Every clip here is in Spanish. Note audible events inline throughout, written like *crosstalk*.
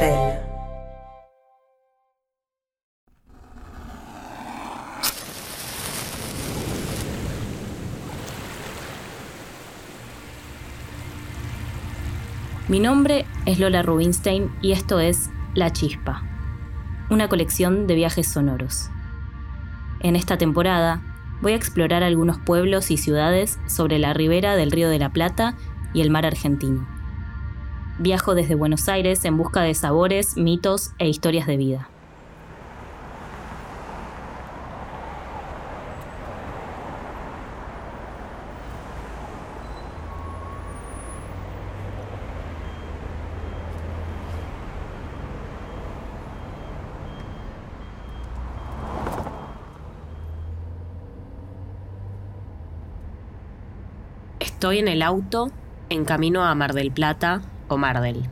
Mi nombre es Lola Rubinstein y esto es La Chispa, una colección de viajes sonoros. En esta temporada voy a explorar algunos pueblos y ciudades sobre la ribera del Río de la Plata y el mar argentino. Viajo desde Buenos Aires en busca de sabores, mitos e historias de vida. Estoy en el auto en camino a Mar del Plata Mardel.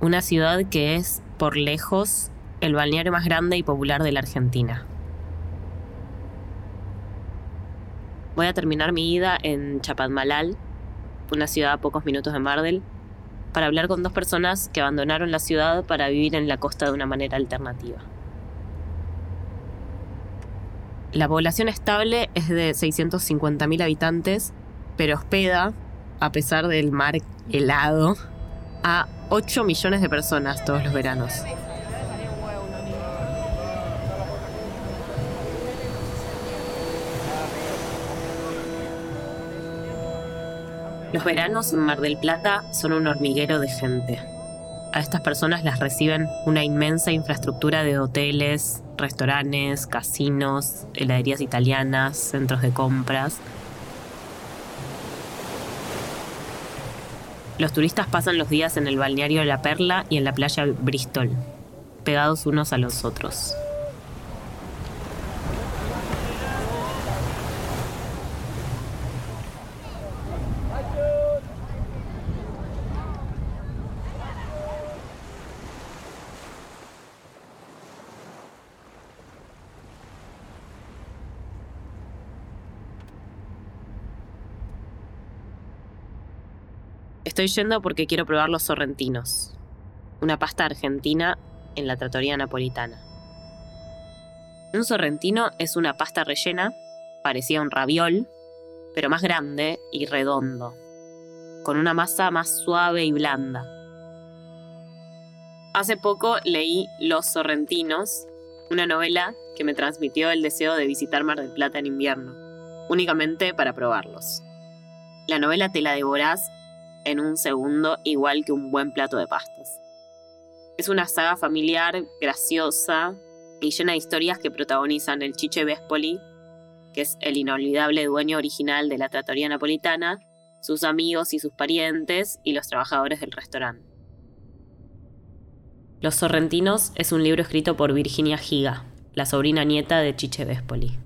Una ciudad que es, por lejos, el balneario más grande y popular de la Argentina. Voy a terminar mi ida en Chapadmalal, una ciudad a pocos minutos de Mardel, para hablar con dos personas que abandonaron la ciudad para vivir en la costa de una manera alternativa. La población estable es de 650.000 habitantes pero hospeda, a pesar del mar helado, a 8 millones de personas todos los veranos. Los veranos en Mar del Plata son un hormiguero de gente. A estas personas las reciben una inmensa infraestructura de hoteles, restaurantes, casinos, heladerías italianas, centros de compras Los turistas pasan los días en el balneario de La Perla y en la playa Bristol, pegados unos a los otros. Estoy yendo porque quiero probar los sorrentinos, una pasta argentina en la trattoria napolitana. Un sorrentino es una pasta rellena, parecía un raviol, pero más grande y redondo, con una masa más suave y blanda. Hace poco leí Los Sorrentinos, una novela que me transmitió el deseo de visitar Mar del Plata en invierno, únicamente para probarlos. La novela te la devorás en un segundo igual que un buen plato de pastas. Es una saga familiar, graciosa y llena de historias que protagonizan el Chiche Vespoli, que es el inolvidable dueño original de la trattoria napolitana, sus amigos y sus parientes y los trabajadores del restaurante. Los Sorrentinos es un libro escrito por Virginia Giga, la sobrina nieta de Chiche Vespoli.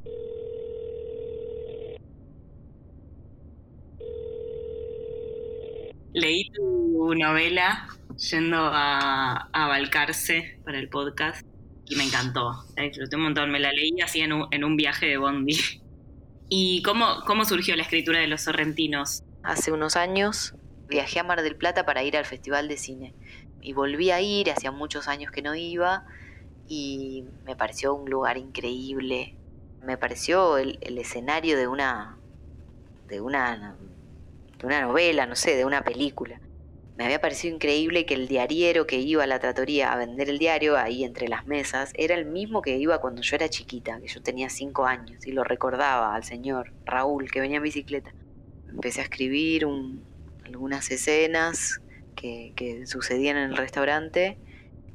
Leí tu novela yendo a, a Balcarce para el podcast y me encantó. La disfruté un montón. Me la leí así en un, en un viaje de Bondi. ¿Y cómo, cómo surgió la escritura de Los Sorrentinos? Hace unos años viajé a Mar del Plata para ir al Festival de Cine. Y volví a ir, hacía muchos años que no iba, y me pareció un lugar increíble. Me pareció el, el escenario de una, de una de una novela, no sé, de una película. Me había parecido increíble que el diariero que iba a la tratoría a vender el diario ahí entre las mesas era el mismo que iba cuando yo era chiquita, que yo tenía cinco años y lo recordaba al señor Raúl que venía en bicicleta. Empecé a escribir algunas escenas que, sucedían en el restaurante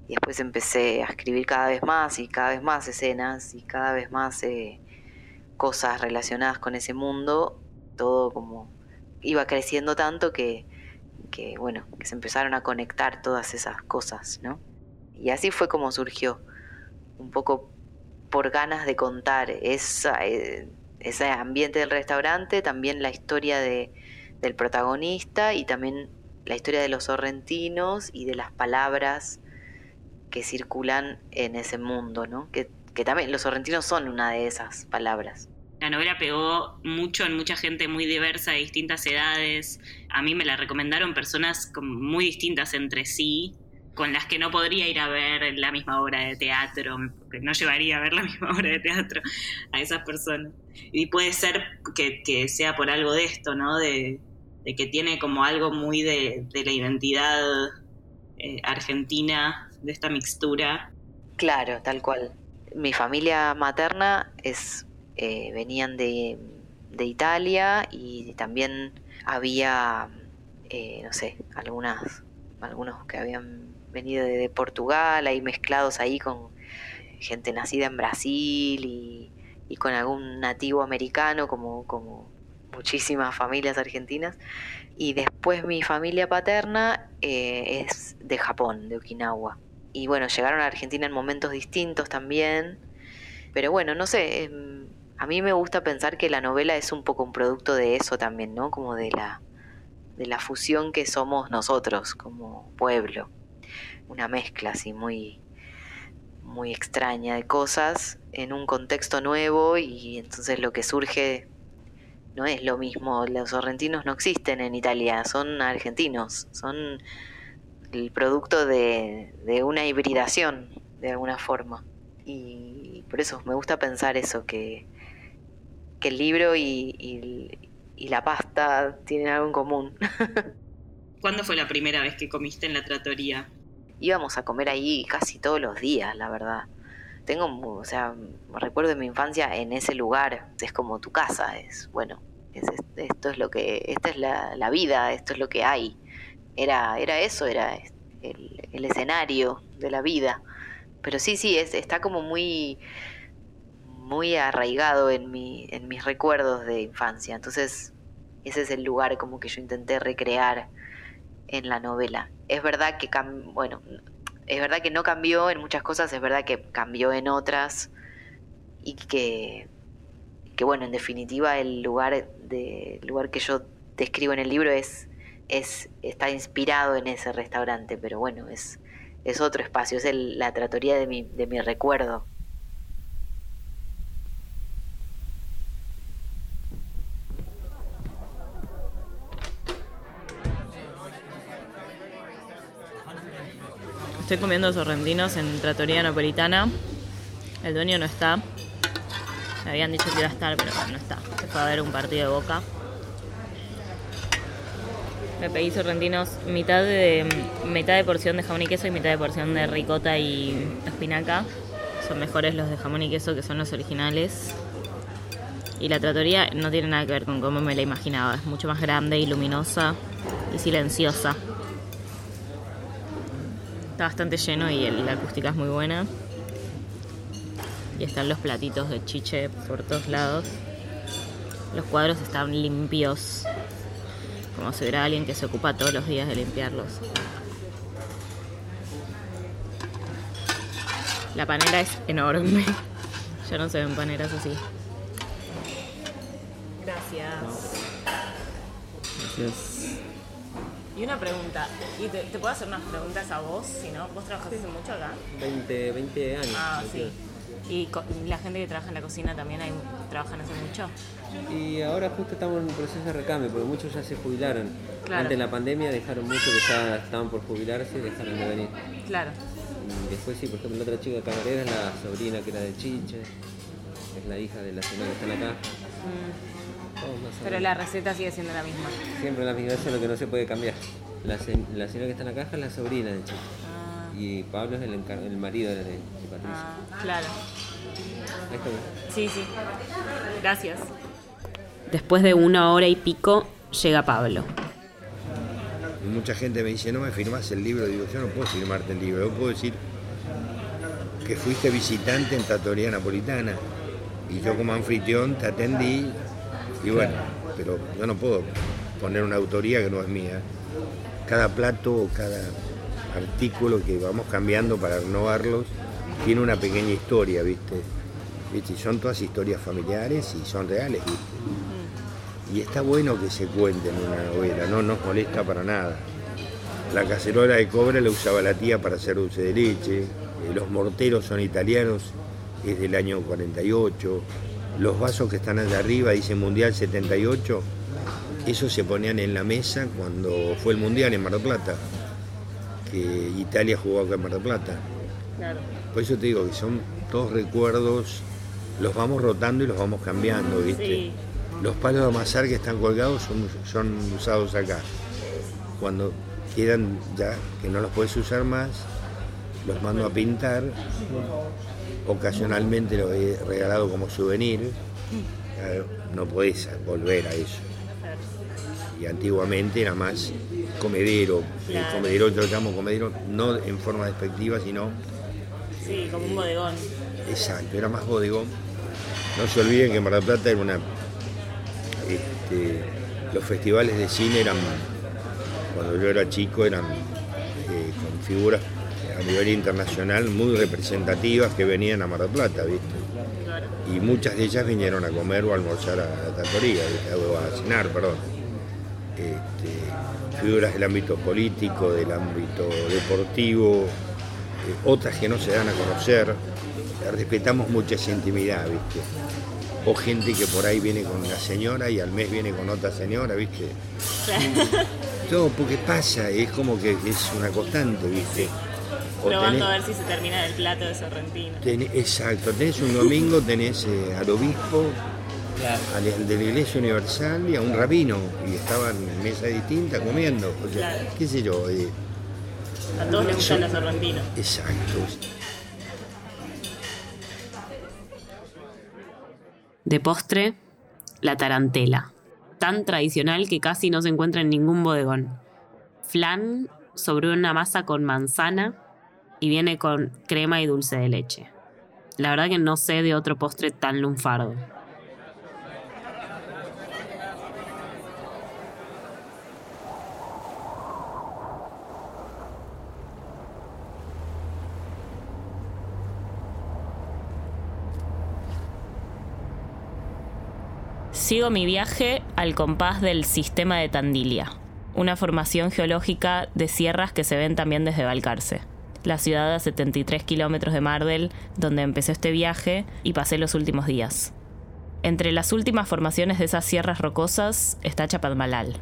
y después empecé a escribir cada vez más y cada vez más escenas y cada vez más eh, cosas relacionadas con ese mundo, todo como iba creciendo tanto que, bueno, que se empezaron a conectar todas esas cosas, ¿no? Y así fue como surgió, un poco por ganas de contar esa, eh, ese ambiente del restaurante, también la historia de, del protagonista y también la historia de los sorrentinos y de las palabras que circulan en ese mundo, ¿no? Que, que también los sorrentinos son una de esas palabras. La novela pegó mucho en mucha gente muy diversa, de distintas edades. A mí me la recomendaron personas muy distintas entre sí. con las que no podría ir a ver la misma obra de teatro, porque no llevaría a ver la *laughs* misma obra de teatro a esas personas. Y puede ser que, sea por algo de esto, ¿no? De, que tiene como algo muy de, la identidad eh, argentina, de esta mixtura. Claro, tal cual. Mi familia materna es eh, venían de, de Italia y también había, eh, no sé, algunas, algunos que habían venido de, Portugal, ahí mezclados ahí con gente nacida en Brasil y, con algún nativo americano, como, como muchísimas familias argentinas. Y después mi familia paterna eh, es de Japón, de Okinawa. Y bueno, llegaron a Argentina en momentos distintos también. Pero bueno, no sé, em, a mí me gusta pensar que la novela es un poco un producto de eso también, ¿no? Como de la, de la fusión que somos nosotros como pueblo una mezcla así muy, muy extraña de cosas en un contexto nuevo y entonces lo que surge no es lo mismo. Los sorrentinos no existen en Italia, son argentinos, son el producto de, una hibridación de alguna forma. Y por eso me gusta pensar eso, que, que el libro y, y la pasta tienen algo en común. *laughs* ¿Cuándo fue la primera vez que comiste en la tratoría? íbamos a comer ahí casi todos los días, la verdad. Tengo, o sea, recuerdo de mi infancia en ese lugar, es como tu casa, es, bueno, esto es lo que, esta es la, vida, esto es lo que hay. Era, era eso, era el, escenario de la vida. Pero sí, sí, es, está como muy, muy arraigado en, mi, en mis recuerdos de infancia. Entonces, ese es el lugar como que yo intenté recrear en la novela. Es verdad que, bueno, es verdad que no cambió en muchas cosas, es verdad que cambió en otras y que, que bueno, en definitiva el lugar, de, lugar que yo describo en el libro es, es, está inspirado en ese restaurante, pero bueno, es, es otro espacio, es la tratoría de mi, de mi recuerdo. Estoy comiendo sorrentinos en Tratoría Napolitana. El dueño no está. Me habían dicho que iba a estar, pero no está. Se fue a ver un partido de boca. Me pedí sorrentinos mitad de, mitad de porción de jamón y queso y mitad de porción de ricota y espinaca. Son mejores los de jamón y queso que son los originales. Y la tratoría no tiene nada que ver con cómo me la imaginaba. Es mucho más grande y luminosa y silenciosa bastante lleno y la acústica es muy buena. Y están los platitos de chiche por todos lados. Los cuadros están limpios, como si hubiera alguien que se ocupa todos los días de limpiarlos. La panera es enorme. *laughs* Ya no se ven paneras así. Gracias. Gracias. Y una pregunta, ¿y te, puedo hacer unas preguntas a vos? Si no, ¿vos trabajaste hace mucho acá? 20, 20 años. Ah, sí. ¿Y, la gente que trabaja en la cocina también hay, trabajan hace mucho? Y ahora justo estamos en un proceso de recambio, porque muchos ya se jubilaron. Antes de la pandemia dejaron muchos que ya estaban por jubilarse y dejaron de venir. Claro. Y después sí, por ejemplo, la otra chica camarera es la sobrina que era de Chiche, es la hija de la señora que está en la caja. Mm. Pero la receta sigue siendo la misma. Siempre la misma, eso es lo que no se puede cambiar. La, señora que está en la caja es la sobrina de Chico. Ah. Y Pablo es el, el marido de, de Patricia. Ah, claro. Sí, sí. Gracias. Después de una hora y pico, llega Pablo. Mucha gente me dice, no me firmas el libro. Digo, yo no puedo firmarte el libro. Yo puedo decir que fuiste visitante en Trattoria Napolitana. Y yo como anfitrión te atendí y bueno, pero yo no puedo poner una autoría que no es mía. Cada plato, cada artículo que vamos cambiando para renovarlos, tiene una pequeña historia, ¿viste? ¿Viste? son todas historias familiares y son reales, ¿viste? Y está bueno que se cuenten en una novela, no nos molesta para nada. La cacerola de cobre la usaba la tía para hacer dulce de leche, eh, los morteros son italianos, es del año 48, los vasos que están allá arriba, dice Mundial 78, esos se ponían en la mesa cuando fue el Mundial en Mar del Plata. que Italia jugó acá en Mar del Plata. Por eso te digo que son todos recuerdos, los vamos rotando y los vamos cambiando, ¿viste? Los palos de amasar que están colgados son, son usados acá. Cuando quedan ya que no los puedes usar más, los mando a pintar. Ocasionalmente los he regalado como souvenir. No podés volver a eso. Y antiguamente era más comedero. El comedero yo lo llamo comedero no en forma despectiva, sino. Sí, como un bodegón. Exacto, era más bodegón. No se olviden que Mar del Plata era una. Este, los festivales de cine eran cuando yo era chico eran eh, con figuras a nivel internacional muy representativas que venían a Mar del Plata, ¿viste? Y muchas de ellas vinieron a comer o a almorzar a la tatoría, o a cenar, perdón. Este, figuras del ámbito político, del ámbito deportivo, eh, otras que no se dan a conocer. Respetamos mucha esa intimidad, ¿viste? O gente que por ahí viene con una señora y al mes viene con otra señora, ¿viste? Todo porque pasa, es como que es una constante, ¿viste? Probando a ver si se termina el plato de Sorrentino. exacto, tenés un domingo, tenés eh, al obispo, al, de la Iglesia Universal y a un rabino, y estaban en mesa distinta comiendo. O sea, qué sé yo. Eh, a todos les gustan los sorrentinos. Exacto. De postre, la tarantela, tan tradicional que casi no se encuentra en ningún bodegón. Flan sobre una masa con manzana y viene con crema y dulce de leche. La verdad que no sé de otro postre tan lunfardo. Sigo mi viaje al compás del sistema de Tandilia, una formación geológica de sierras que se ven también desde Balcarce, la ciudad a 73 kilómetros de Mardel, donde empecé este viaje y pasé los últimos días. Entre las últimas formaciones de esas sierras rocosas está Chapadmalal.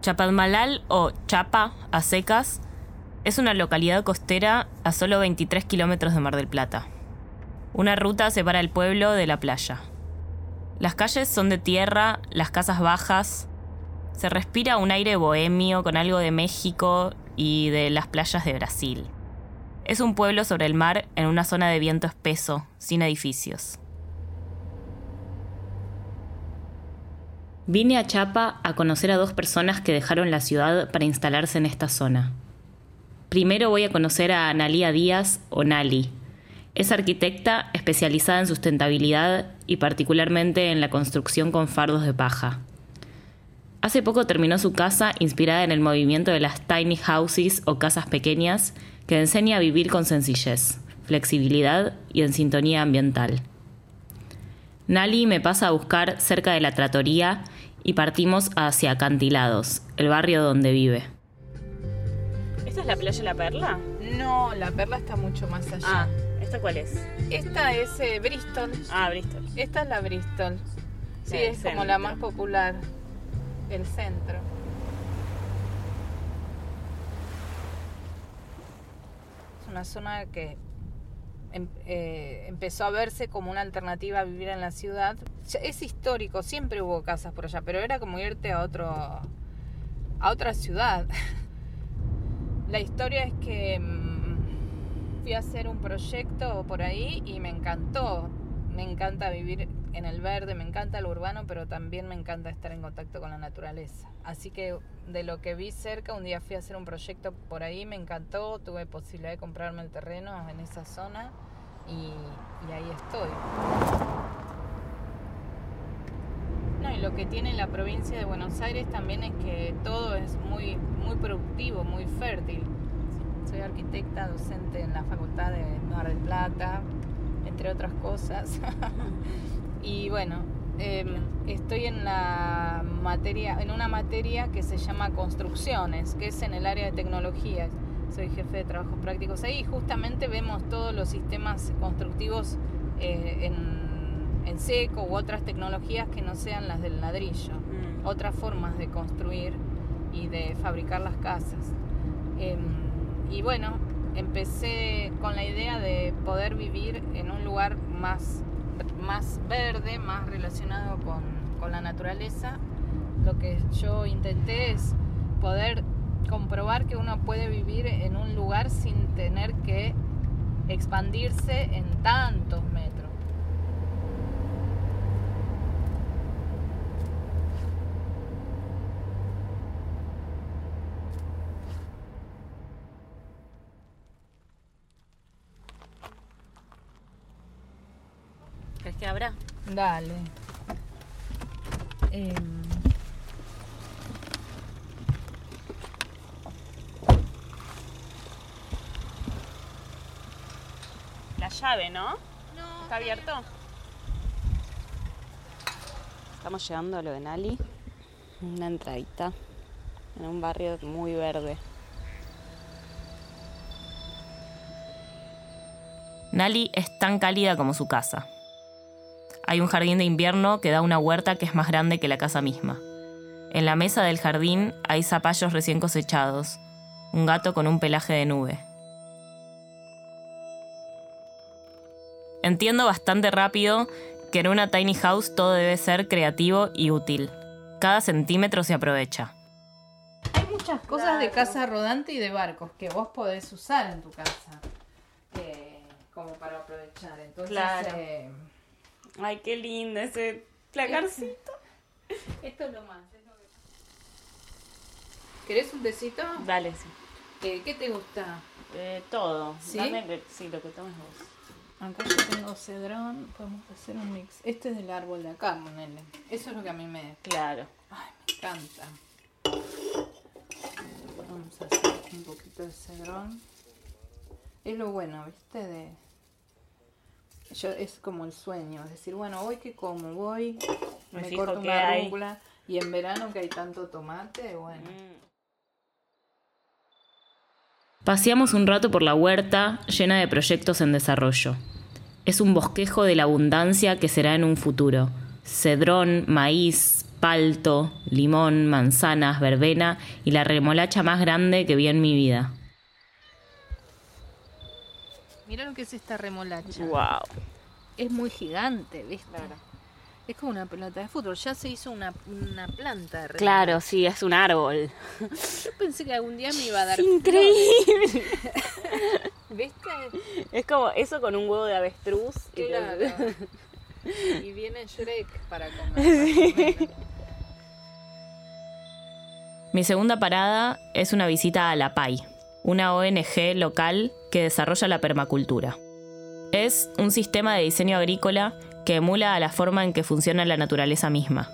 Chapadmalal o Chapa a secas es una localidad costera a solo 23 kilómetros de Mar del Plata. Una ruta separa el pueblo de la playa. Las calles son de tierra, las casas bajas. Se respira un aire bohemio con algo de México y de las playas de Brasil. Es un pueblo sobre el mar en una zona de viento espeso, sin edificios. Vine a Chapa a conocer a dos personas que dejaron la ciudad para instalarse en esta zona. Primero voy a conocer a Analia Díaz o Nali, es arquitecta especializada en sustentabilidad y particularmente en la construcción con fardos de paja. Hace poco terminó su casa inspirada en el movimiento de las tiny houses o casas pequeñas que enseña a vivir con sencillez, flexibilidad y en sintonía ambiental. Nali me pasa a buscar cerca de la tratoría y partimos hacia Acantilados, el barrio donde vive. ¿Esta es la playa La Perla? No, La Perla está mucho más allá. Ah. ¿Esta cuál es? Esta es eh, Bristol. Ah, Bristol. Esta es la Bristol. Sí, es como la más popular. El centro. Es una zona que em, eh, empezó a verse como una alternativa a vivir en la ciudad. Es histórico, siempre hubo casas por allá, pero era como irte a otro a otra ciudad. *laughs* la historia es que mm, fui a hacer un proyecto por ahí y me encantó. Me encanta vivir en el verde, me encanta lo urbano, pero también me encanta estar en contacto con la naturaleza. Así que de lo que vi cerca, un día fui a hacer un proyecto por ahí, me encantó, tuve posibilidad de comprarme el terreno en esa zona y, ahí estoy. No, y lo que tiene la provincia de Buenos Aires también es que todo es muy, muy productivo, muy fértil soy arquitecta docente en la Facultad de Mar del Plata, entre otras cosas. *laughs* y bueno, em, estoy en la materia, en una materia que se llama construcciones, que es en el área de tecnología. Soy jefe de trabajos prácticos ahí y justamente vemos todos los sistemas constructivos eh, en, en, seco u otras tecnologías que no sean las del ladrillo, mm. otras formas de construir y de fabricar las casas. Em, y bueno, empecé con la idea de poder vivir en un lugar más, más verde, más relacionado con, con la naturaleza. Lo que yo intenté es poder comprobar que uno puede vivir en un lugar sin tener que expandirse en tantos metros. ¿Crees que habrá? Dale. Em, La llave, ¿no? ¿Está abierto? Estamos llegando a lo de Nali. Una entradita en un barrio muy verde. Nali es tan cálida como su casa. Hay un jardín de invierno que da una huerta que es más grande que la casa misma. En la mesa del jardín hay zapallos recién cosechados, un gato con un pelaje de nube. Entiendo bastante rápido que en una tiny house todo debe ser creativo y útil. Cada centímetro se aprovecha. Hay muchas cosas de casa rodante y de barcos que vos podés usar en tu casa. eh, como para aprovechar. Entonces, Claro. eh, Ay, qué lindo ese placarcito. *laughs* esto es lo más. es lo que- ¿Querés un tecito? Dale, sí. Eh, ¿Qué te gusta? Eh, todo. ¿Sí? Dame sí, lo que tomes vos. Acá yo tengo cedrón, podemos hacer un mix. Este es del árbol de acá, ponele. Eso es lo que a mí me, Claro. ay, me encanta. Vamos a hacer un poquito de cedrón. Es lo bueno, ¿viste? De... Yo, es como el sueño, es decir, bueno, hoy que como, voy, Me me, corto una rúcula y en verano que hay tanto tomate, bueno. Paseamos un rato por la huerta llena de proyectos en desarrollo. Es un bosquejo de la abundancia que será en un futuro. Cedrón, maíz, palto, limón, manzanas, verbena y la remolacha más grande que vi en mi vida. Mira lo que es esta remolacha. Wow. Es muy gigante, ¿viste? Es como una pelota de fútbol. Ya se hizo una, una planta de remolacha. Claro, sí, es un árbol. Yo pensé que algún día me iba a dar. *laughs* Increíble. ¿Viste? Es como eso con un huevo de avestruz. y te- Claro. *laughs* Y viene Shrek para comer. Mi segunda parada es una visita a La PAI, una ONG local que desarrolla la permacultura. Es un sistema de diseño agrícola que emula a la forma en que funciona la naturaleza misma.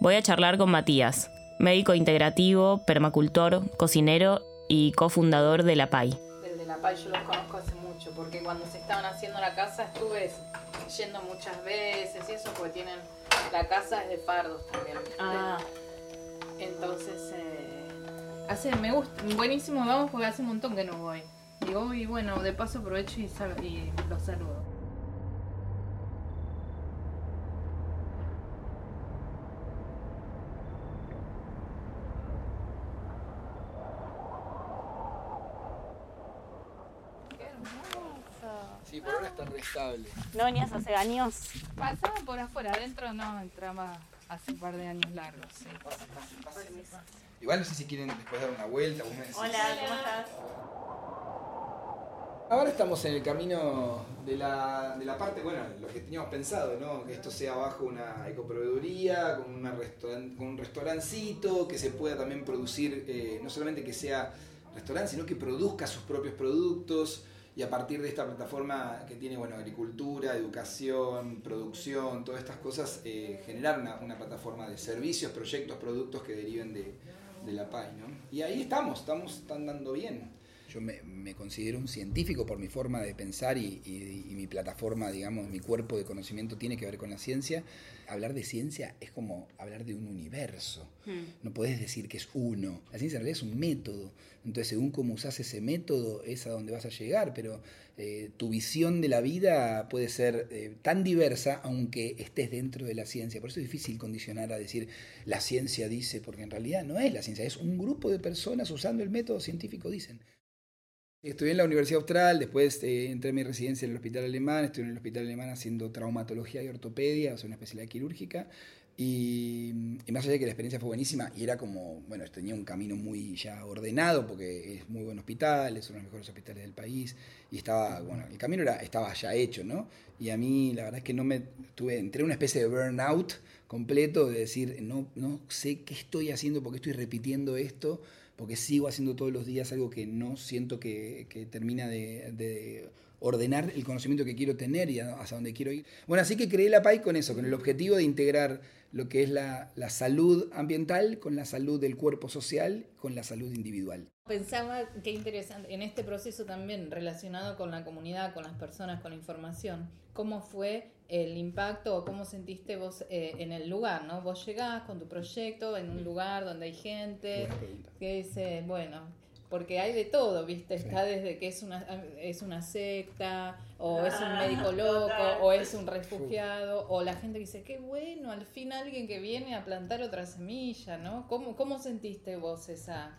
Voy a charlar con Matías, médico integrativo, permacultor, cocinero y cofundador de La PAI. El de la Pay yo los conozco hace mucho, porque cuando se estaban haciendo la casa estuve yendo muchas veces y eso, porque tienen. La casa es de pardos también. Ah, Entonces, eh, hace, me gusta, buenísimo, vamos porque hace un montón que no voy. Y bueno, de paso aprovecho y, sal- y los saludo. Sí, por ahora está restable. ¿no venías hace años? Pasaba por afuera, adentro no entraba hace un par de años largos. sí. Igual no sé si quieren después dar una vuelta. vos me decís. Hola, ¿cómo estás? Ahora estamos en el camino de la, de la parte, bueno, lo que teníamos pensado, ¿no? Que esto sea bajo una ecoproveeduría, con, una restauran- con un restaurancito, que se pueda también producir, eh, no solamente que sea restaurante, sino que produzca sus propios productos y a partir de esta plataforma que tiene, bueno, agricultura, educación, producción, todas estas cosas, eh, generar una, una plataforma de servicios, proyectos, productos que deriven de, de la PAI, ¿no? Y ahí estamos, estamos están dando bien. Yo me, considero un científico por mi forma de pensar y, mi plataforma, digamos, mi cuerpo de conocimiento tiene que ver con la ciencia. Hablar de ciencia es como hablar de un universo. Hmm. No podés decir que es uno. La ciencia en realidad es un método. Entonces, según cómo usás ese método, es a donde vas a llegar. Pero eh, tu visión de la vida puede ser eh, tan diversa, aunque estés dentro de la ciencia. Por eso es difícil condicionar a decir la ciencia dice, porque en realidad no es la ciencia, es un grupo de personas usando el método científico, dicen. Estudié en la Universidad Austral, después eh, entré en mi residencia en el Hospital Alemán, estuve en el Hospital Alemán haciendo traumatología y ortopedia, o sea, una especialidad quirúrgica. Y, más allá de que la experiencia fue buenísima, y era como, bueno, tenía un camino muy ya ordenado, porque es muy buen hospital, es uno de los mejores hospitales del país, y estaba, bueno, el camino era, estaba ya hecho, ¿no? Y a mí, la verdad es que no me, tuve, entré en una especie de burnout completo, de decir, no, no sé qué estoy haciendo, porque estoy repitiendo esto, porque sigo haciendo todos los días algo que no siento que, termina de, ordenar el conocimiento que quiero tener y hacia dónde quiero ir. Bueno, así que creé la PAI con eso, con el objetivo de integrar lo que es la, la, salud ambiental con la salud del cuerpo social, con la salud individual. Pensaba qué interesante, en este proceso también relacionado con la comunidad, con las personas, con la información, ¿cómo fue el impacto o cómo sentiste vos eh, en el lugar, ¿no? Vos llegás con tu proyecto en un lugar donde hay gente que dice, bueno, porque hay de todo, ¿viste? Está desde que es una, es una secta, o es un médico loco, o es un refugiado, o la gente dice, qué bueno, al fin alguien que viene a plantar otra semilla, ¿no? ¿Cómo, cómo sentiste vos esa,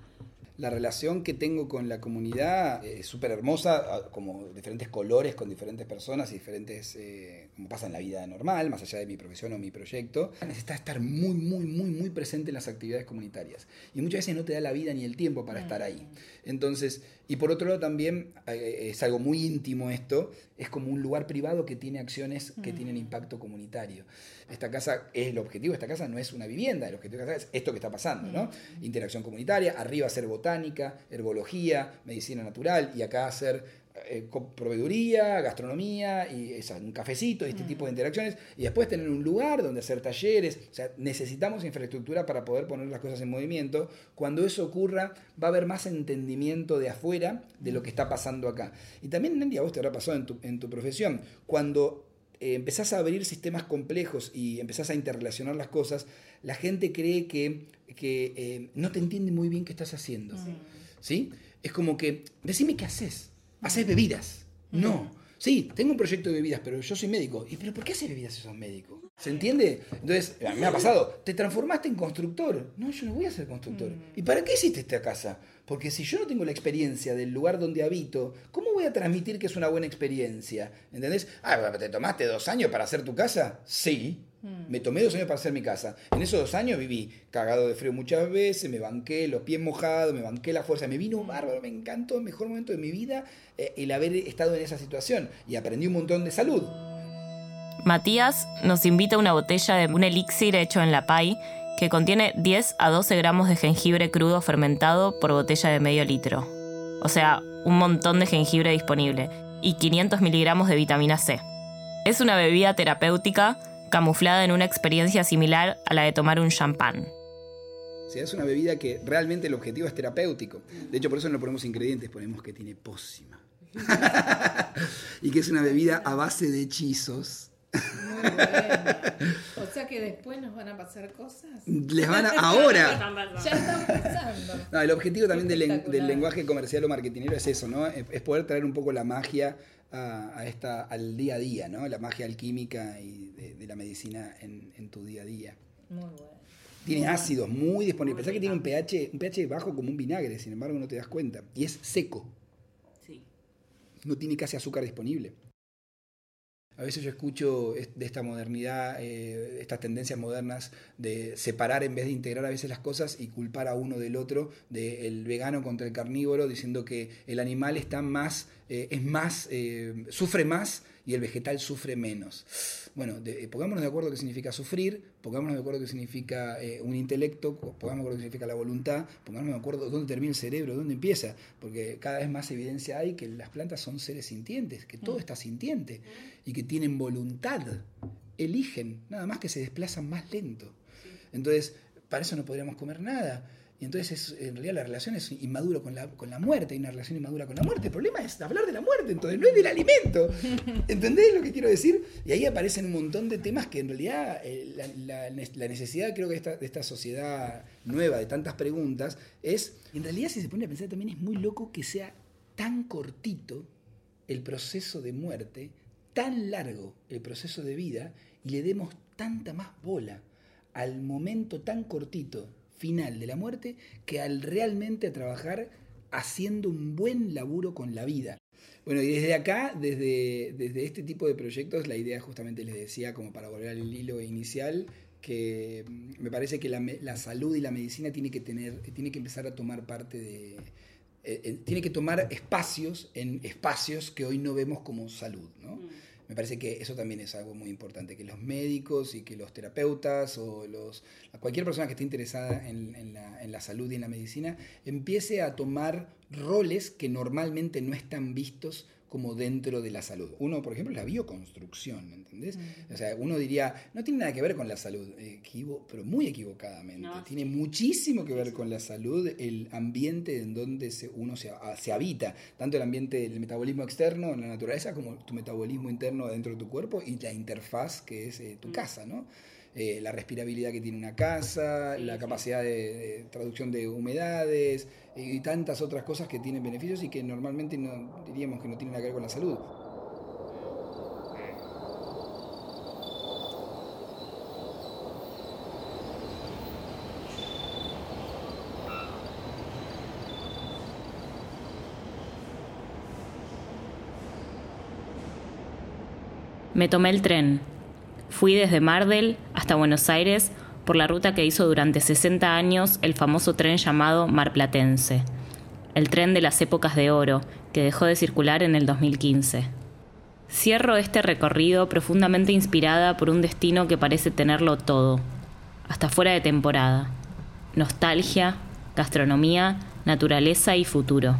la relación que tengo con la comunidad es súper hermosa, como diferentes colores con diferentes personas y diferentes, eh, como pasa en la vida normal, más allá de mi profesión o mi proyecto. Necesitas estar muy, muy, muy, muy presente en las actividades comunitarias. Y muchas veces no te da la vida ni el tiempo para estar ahí. Entonces, y por otro lado también eh, es algo muy íntimo esto, es como un lugar privado que tiene acciones que tienen impacto comunitario. Esta casa es el objetivo, esta casa no es una vivienda, el objetivo de esta casa es esto que está pasando, ¿no? Interacción comunitaria, arriba hacer botánica, herbología, medicina natural y acá hacer eh, proveeduría, gastronomía, y un cafecito, este tipo de interacciones, y después tener un lugar donde hacer talleres. O sea, necesitamos infraestructura para poder poner las cosas en movimiento. Cuando eso ocurra, va a haber más entendimiento de afuera de lo que está pasando acá. Y también, Nandy, a vos te habrá pasado en tu, en tu profesión. Cuando eh, empezás a abrir sistemas complejos y empezás a interrelacionar las cosas, la gente cree que, que eh, no te entiende muy bien qué estás haciendo. ¿Sí? Es como que, decime qué haces. ¿Haces bebidas? No. Sí, tengo un proyecto de bebidas, pero yo soy médico. ¿Y pero por qué haces bebidas si sos médico? ¿Se entiende? Entonces, a mí me ha pasado, te transformaste en constructor. No, yo no voy a ser constructor. ¿Y para qué hiciste esta casa? Porque si yo no tengo la experiencia del lugar donde habito, ¿cómo voy a transmitir que es una buena experiencia? ¿Entendés? Ah, ¿te tomaste dos años para hacer tu casa? Sí. Mm. Me tomé dos años para hacer mi casa. En esos dos años viví cagado de frío muchas veces, me banqué los pies mojados, me banqué la fuerza, me vino bárbaro, me encantó, el mejor momento de mi vida eh, el haber estado en esa situación y aprendí un montón de salud. Matías nos invita a una botella de un elixir hecho en la PAI que contiene 10 a 12 gramos de jengibre crudo fermentado por botella de medio litro. O sea, un montón de jengibre disponible y 500 miligramos de vitamina C. Es una bebida terapéutica camuflada en una experiencia similar a la de tomar un champán. O sea, es una bebida que realmente el objetivo es terapéutico. De hecho, por eso no ponemos ingredientes, ponemos que tiene pócima. *laughs* y que es una bebida a base de hechizos o sea que después nos van a pasar cosas. Les van a, ahora. ya están pasando. el objetivo también del, lenguaje comercial o marketingero es eso, ¿no? Es, poder traer un poco la magia a, esta, al día a día, ¿no? La magia alquímica y de, la medicina en, tu día a día. Muy bueno. Tiene ácidos muy disponibles. Pensá que tiene un pH, un pH bajo como un vinagre, sin embargo no te das cuenta. Y es seco. Sí. No tiene casi azúcar disponible. A veces yo escucho de esta modernidad, eh, estas tendencias modernas de separar en vez de integrar a veces las cosas y culpar a uno del otro, del vegano contra el carnívoro, diciendo que el animal está más, eh, es más, eh, sufre más y el vegetal sufre menos. Bueno, de, pongámonos de acuerdo qué significa sufrir, pongámonos de acuerdo qué significa eh, un intelecto, pongámonos de acuerdo qué significa la voluntad, pongámonos de acuerdo dónde termina el cerebro, dónde empieza, porque cada vez más evidencia hay que las plantas son seres sintientes, que todo mm. está sintiente y que tienen voluntad, eligen, nada más que se desplazan más lento. Entonces, para eso no podríamos comer nada. Y entonces en realidad la relación es inmadura con la, con la muerte, hay una relación inmadura con la muerte. El problema es hablar de la muerte, entonces no es del alimento. *laughs* ¿Entendés lo que quiero decir? Y ahí aparecen un montón de temas que en realidad eh, la, necesidad creo que esta, de esta sociedad nueva, de tantas preguntas, es, en realidad si se pone a pensar también es muy loco que sea tan cortito el proceso de muerte, tan largo el proceso de vida, y le demos tanta más bola al momento tan cortito final de la muerte que al realmente trabajar haciendo un buen laburo con la vida. Bueno, y desde acá, desde, desde este tipo de proyectos, la idea justamente les decía, como para volver al hilo inicial, que me parece que la, la salud y la medicina tiene que, tener, tiene que empezar a tomar parte de... Eh, eh, tiene que tomar espacios en espacios que hoy no vemos como salud, ¿no? Mm me parece que eso también es algo muy importante, que los médicos y que los terapeutas o los, cualquier persona que esté interesada en, la, en la salud y en la medicina empiece a tomar roles que normalmente no están vistos como dentro de la salud. Uno, por ejemplo, es la bioconstrucción, ¿entendés? Mm. O sea, uno diría, no tiene nada que ver con la salud, pero muy equivocadamente. tiene muchísimo que ver con la salud, el ambiente en donde se, uno se, se, habita, tanto el ambiente del metabolismo externo en la naturaleza como tu metabolismo interno dentro de tu cuerpo y la interfaz que es eh, tu mm. casa, ¿no? Eh, la respirabilidad que tiene una casa, la capacidad de, traducción de humedades eh, y tantas otras cosas que tienen beneficios y que normalmente no, diríamos que no tienen nada que ver con la salud. Me tomé el tren, Fui desde Mardel hasta Buenos Aires por la ruta que hizo durante 60 años el famoso tren llamado Marplatense, el tren de las épocas de oro, que dejó de circular en el 2015. Cierro este recorrido profundamente inspirada por un destino que parece tenerlo todo, hasta fuera de temporada. Nostalgia, gastronomía, naturaleza y futuro.